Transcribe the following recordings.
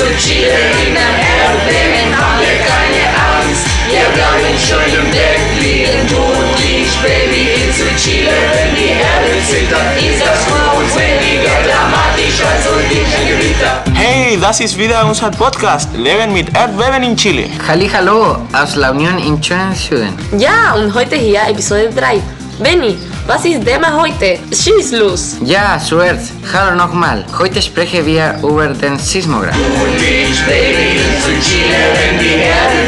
zu Chile in der Erdbeben haben wir keine Angst. Wir bleiben schön im Deck liegen, du und ich, Baby, zu Chile. Wenn die Erde zittert, ist das für uns weniger dramatisch als ein Gewitter. Hey, das ist wieder unser Podcast Leben mit Erdbeben in Chile. Hallo aus La Unión in Süden. Ja, und heute hier Episode 3. Benny, was ist Thema heute? Schieß los! Ja, zuerst, hallo nochmal. Heute sprechen wir über den Sismograph. Und ich, Baby, zu Chile. Wenn die Erde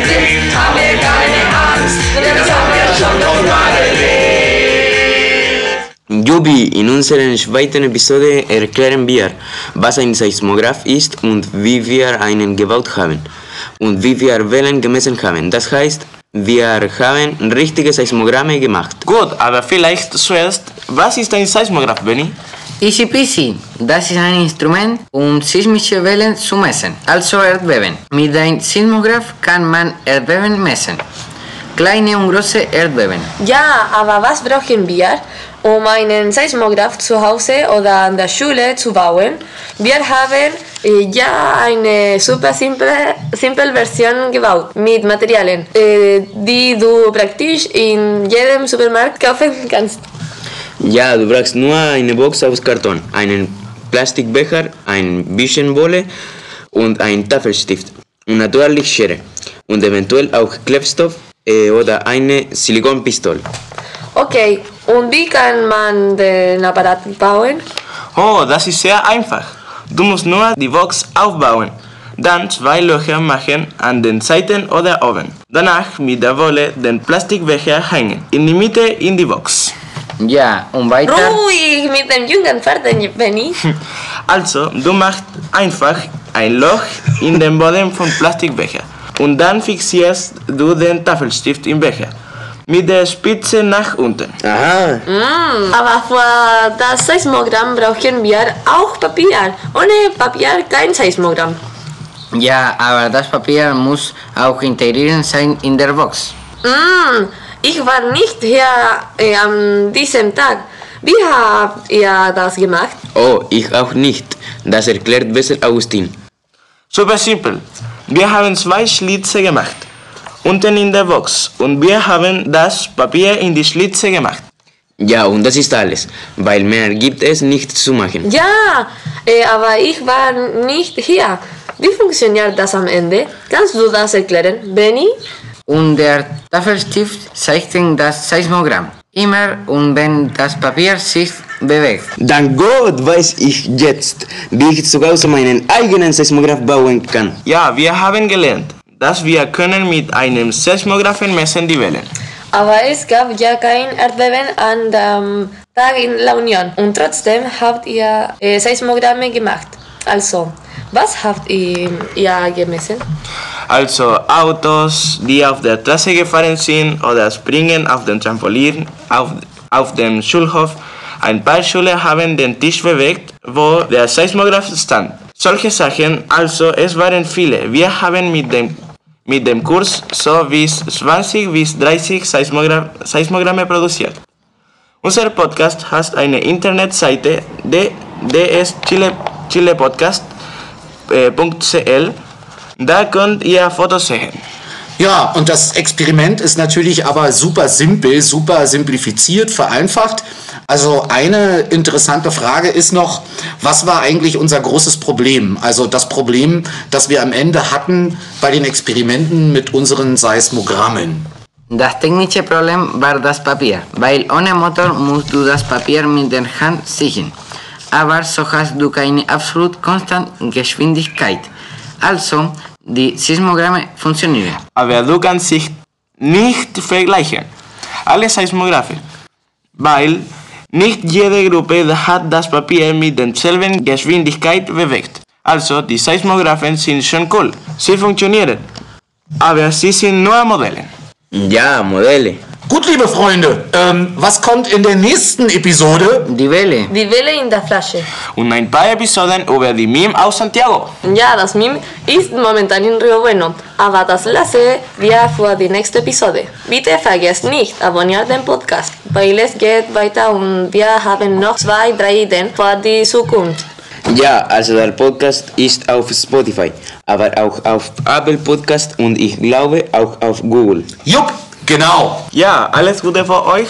haben wir keine Angst. Denn das haben wir schon noch mal erlebt. Jubi, in unserer zweiten Episode erklären wir, was ein Seismograph ist und wie wir einen gebaut haben und wie wir Wellen gemessen haben. Das heißt, wir haben richtige Seismogramme gemacht. Gut, aber vielleicht zuerst, was ist ein Seismograph, Benny? Easy peasy, das ist ein Instrument, um sismische Wellen zu messen, also Erdbeben. Mit einem Sismograph kann man Erdbeben messen. Kleine und große Erdbeben. Ja, aber was brauchen wir, um einen Seismograph zu Hause oder an der Schule zu bauen? Wir haben ja eine super simple, simple Version gebaut mit Materialien, äh, die du praktisch in jedem Supermarkt kaufen kannst. Ja, du brauchst nur eine Box aus Karton, einen Plastikbecher, ein bisschen Wolle und einen Tafelstift und natürlich Schere und eventuell auch Klebstoff äh, oder eine Silikonpistole. Okay, und wie kann man den Apparat bauen? Oh, das ist sehr einfach. Du musst nur die Box aufbauen, dann zwei Löcher machen an den Seiten oder oben. Danach mit der Wolle den Plastikbecher hängen, in die Mitte in die Box. Ja, und weiter. Ruhig mit dem jungen Pferden, Benny. Also, du machst einfach ein Loch in den Boden vom Plastikbecher und dann fixierst du den Tafelstift im Becher mit der Spitze nach unten. Aha, Aber für das Seismogramm brauchen wir auch Papier. Ohne Papier kein Seismogramm. Ja, aber das Papier muss auch integriert sein in der Box. Mm, ich war nicht hier äh, an diesem Tag. Wie habt ihr das gemacht? oh, ich auch nicht. Das erklärt besser Augustin. Super simpel. Wir haben zwei Schlitze gemacht. Unten in der Box. Und wir haben das Papier in die Schlitze gemacht. Ja, und das ist alles, weil mehr gibt es nicht zu machen. Ja, äh, aber ich war nicht hier. Wie funktioniert das am Ende? Kannst du das erklären, Benny? Und der Tafelstift zeichnet das Seismogramm. Immer und wenn das Papier sich bewegt. Dank Gott weiß ich jetzt, wie ich zu Hause meinen eigenen Seismograph bauen kann. Ja, wir haben gelernt, dass wir können mit einem Seismographen messen die Wellen. Aber es gab ja kein Erdbeben an dem Tag in La Union. Und trotzdem habt ihr äh, Seismogramme gemacht. Also, was habt ihr, ihr gemessen? Also Autos, die auf der Straße gefahren sind oder springen auf dem Trampolin, auf, auf dem Schulhof. Ein paar Schüler haben den Tisch bewegt, wo der Seismograph stand. Solche Sachen, also es waren viele. Wir haben mit dem, mit dem Kurs so bis 20 bis 30 Seismogra Seismogramme produziert. Unser Podcast hat eine Internetseite, de, ds Chile, chilepodcast.cl. Da könnt ihr Fotos sehen. Ja, und das Experiment ist natürlich aber super simpel, super simplifiziert, vereinfacht. Also eine interessante Frage ist noch, was war eigentlich unser großes Problem? Also das Problem, das wir am Ende hatten bei den Experimenten mit unseren Seismogrammen. Das technische Problem war das Papier, weil ohne Motor musst du das Papier mit der Hand ziehen. Aber so hast du keine absolut konstante Geschwindigkeit. Also, die Seismogramme funktionieren. aber du kannst sich nicht vergleichen. Alle Seismographen, weil nicht jede Gruppe hat das Papier mit derselben Geschwindigkeit bewegt. Also die Seismographen sind schon cool. Sie funktionieren, aber sie sind nur Modelle. Ja, Modelle. Gut, liebe Freunde, ähm, was kommt in der nächsten Episode? Die Welle. Die Welle in der Flasche. Und ein paar Episoden über die Meme aus Santiago. Ja, das Meme ist momentan in Rio Bueno, aber das lasse wir für die nächste Episode. Bitte vergesst nicht, abonniert den Podcast, weil es geht weiter und wir haben noch zwei, drei Ideen für die Zukunft. Ja, also der Podcast ist auf Spotify, aber auch auf Apple Podcast und ich glaube auch auf Google. Jupp, genau. Ja, alles Gute für euch.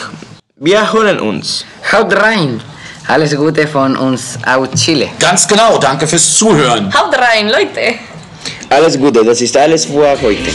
Wir hören uns. Haut rein! Alles Gute von uns aus Chile. Ganz genau. Danke fürs Zuhören. Haut rein, Leute! Alles Gute, das ist alles für heute.